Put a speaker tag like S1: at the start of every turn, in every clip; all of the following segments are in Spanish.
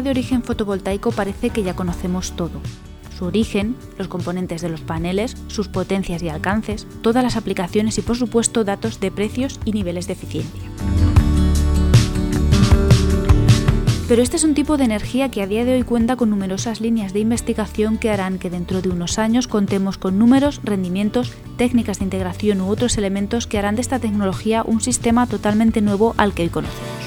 S1: de origen fotovoltaico parece que ya conocemos todo. Su origen, los componentes de los paneles, sus potencias y alcances, todas las aplicaciones y por supuesto datos de precios y niveles de eficiencia. Pero este es un tipo de energía que a día de hoy cuenta con numerosas líneas de investigación que harán que dentro de unos años contemos con números, rendimientos, técnicas de integración u otros elementos que harán de esta tecnología un sistema totalmente nuevo al que hoy conocemos.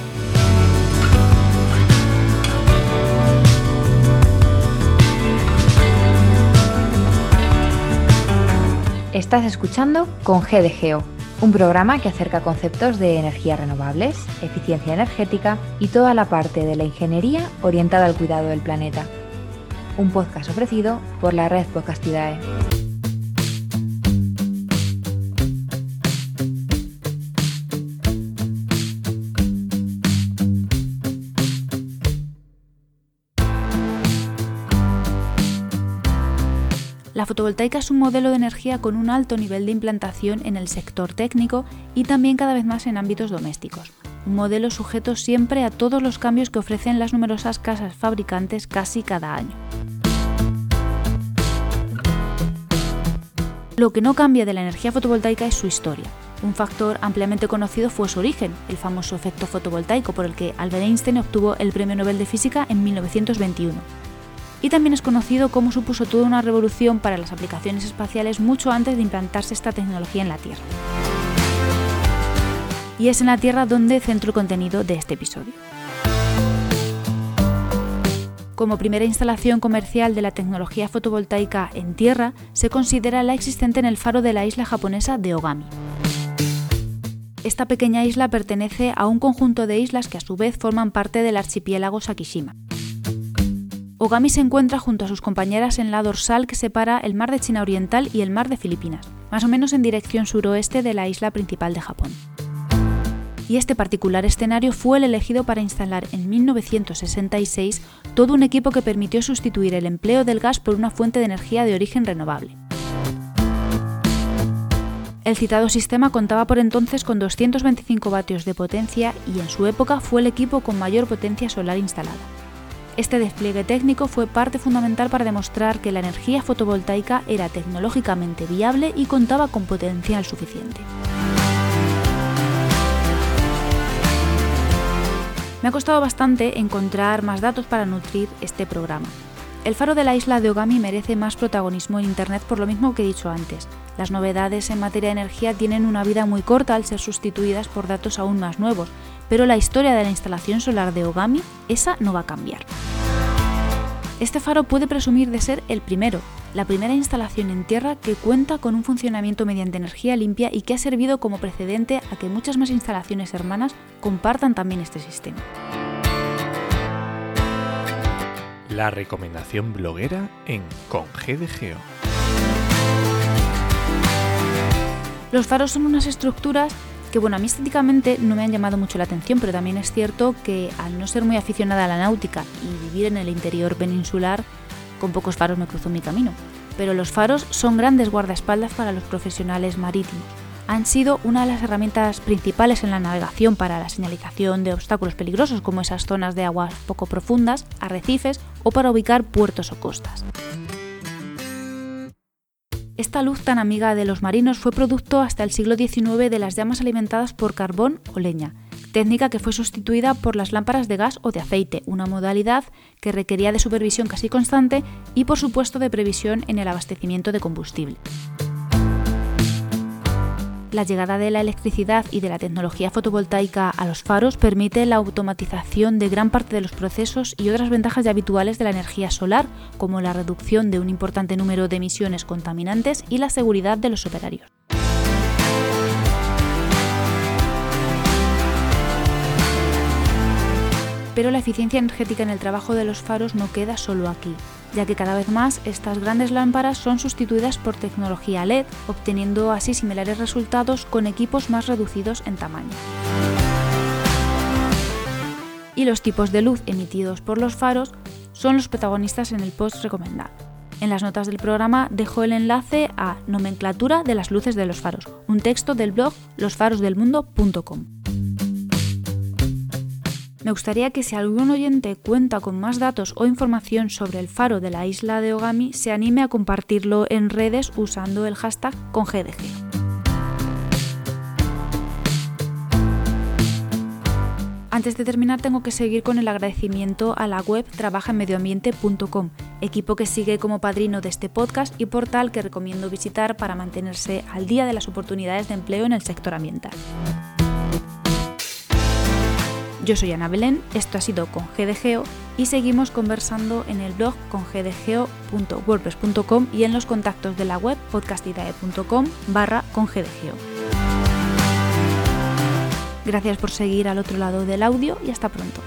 S2: Estás escuchando con GDGO un programa que acerca conceptos de energías renovables, eficiencia energética y toda la parte de la ingeniería orientada al cuidado del planeta. Un podcast ofrecido por la red Podcastidae.
S1: La fotovoltaica es un modelo de energía con un alto nivel de implantación en el sector técnico y también cada vez más en ámbitos domésticos. Un modelo sujeto siempre a todos los cambios que ofrecen las numerosas casas fabricantes casi cada año. Lo que no cambia de la energía fotovoltaica es su historia. Un factor ampliamente conocido fue su origen, el famoso efecto fotovoltaico por el que Albert Einstein obtuvo el Premio Nobel de Física en 1921 y también es conocido como supuso toda una revolución para las aplicaciones espaciales mucho antes de implantarse esta tecnología en la Tierra. Y es en la Tierra donde centro el contenido de este episodio. Como primera instalación comercial de la tecnología fotovoltaica en tierra, se considera la existente en el faro de la isla japonesa de Ogami. Esta pequeña isla pertenece a un conjunto de islas que a su vez forman parte del archipiélago Sakishima. Ogami se encuentra junto a sus compañeras en la dorsal que separa el mar de China Oriental y el mar de Filipinas, más o menos en dirección suroeste de la isla principal de Japón. Y este particular escenario fue el elegido para instalar en 1966 todo un equipo que permitió sustituir el empleo del gas por una fuente de energía de origen renovable. El citado sistema contaba por entonces con 225 vatios de potencia y en su época fue el equipo con mayor potencia solar instalada. Este despliegue técnico fue parte fundamental para demostrar que la energía fotovoltaica era tecnológicamente viable y contaba con potencial suficiente. Me ha costado bastante encontrar más datos para nutrir este programa. El faro de la isla de Ogami merece más protagonismo en Internet por lo mismo que he dicho antes. Las novedades en materia de energía tienen una vida muy corta al ser sustituidas por datos aún más nuevos, pero la historia de la instalación solar de Ogami, esa no va a cambiar. Este faro puede presumir de ser el primero, la primera instalación en tierra que cuenta con un funcionamiento mediante energía limpia y que ha servido como precedente a que muchas más instalaciones hermanas compartan también este sistema.
S3: La recomendación bloguera en Con GDGO.
S1: Los faros son unas estructuras que bueno, a mí estéticamente no me han llamado mucho la atención, pero también es cierto que al no ser muy aficionada a la náutica y vivir en el interior peninsular, con pocos faros me cruzo mi camino. Pero los faros son grandes guardaespaldas para los profesionales marítimos. Han sido una de las herramientas principales en la navegación para la señalización de obstáculos peligrosos como esas zonas de aguas poco profundas, arrecifes o para ubicar puertos o costas. Esta luz tan amiga de los marinos fue producto hasta el siglo XIX de las llamas alimentadas por carbón o leña, técnica que fue sustituida por las lámparas de gas o de aceite, una modalidad que requería de supervisión casi constante y por supuesto de previsión en el abastecimiento de combustible. La llegada de la electricidad y de la tecnología fotovoltaica a los faros permite la automatización de gran parte de los procesos y otras ventajas ya habituales de la energía solar, como la reducción de un importante número de emisiones contaminantes y la seguridad de los operarios. Pero la eficiencia energética en el trabajo de los faros no queda solo aquí, ya que cada vez más estas grandes lámparas son sustituidas por tecnología LED, obteniendo así similares resultados con equipos más reducidos en tamaño. Y los tipos de luz emitidos por los faros son los protagonistas en el post recomendado. En las notas del programa dejo el enlace a Nomenclatura de las luces de los faros, un texto del blog losfarosdelmundo.com. Me gustaría que si algún oyente cuenta con más datos o información sobre el faro de la isla de Ogami, se anime a compartirlo en redes usando el hashtag con GDG. Antes de terminar tengo que seguir con el agradecimiento a la web trabajaenmedioambiente.com, equipo que sigue como padrino de este podcast y portal que recomiendo visitar para mantenerse al día de las oportunidades de empleo en el sector ambiental. Yo soy Ana Belén, esto ha sido con GDGeo y seguimos conversando en el blog con y en los contactos de la web podcastidae.com barra Gracias por seguir al otro lado del audio y hasta pronto.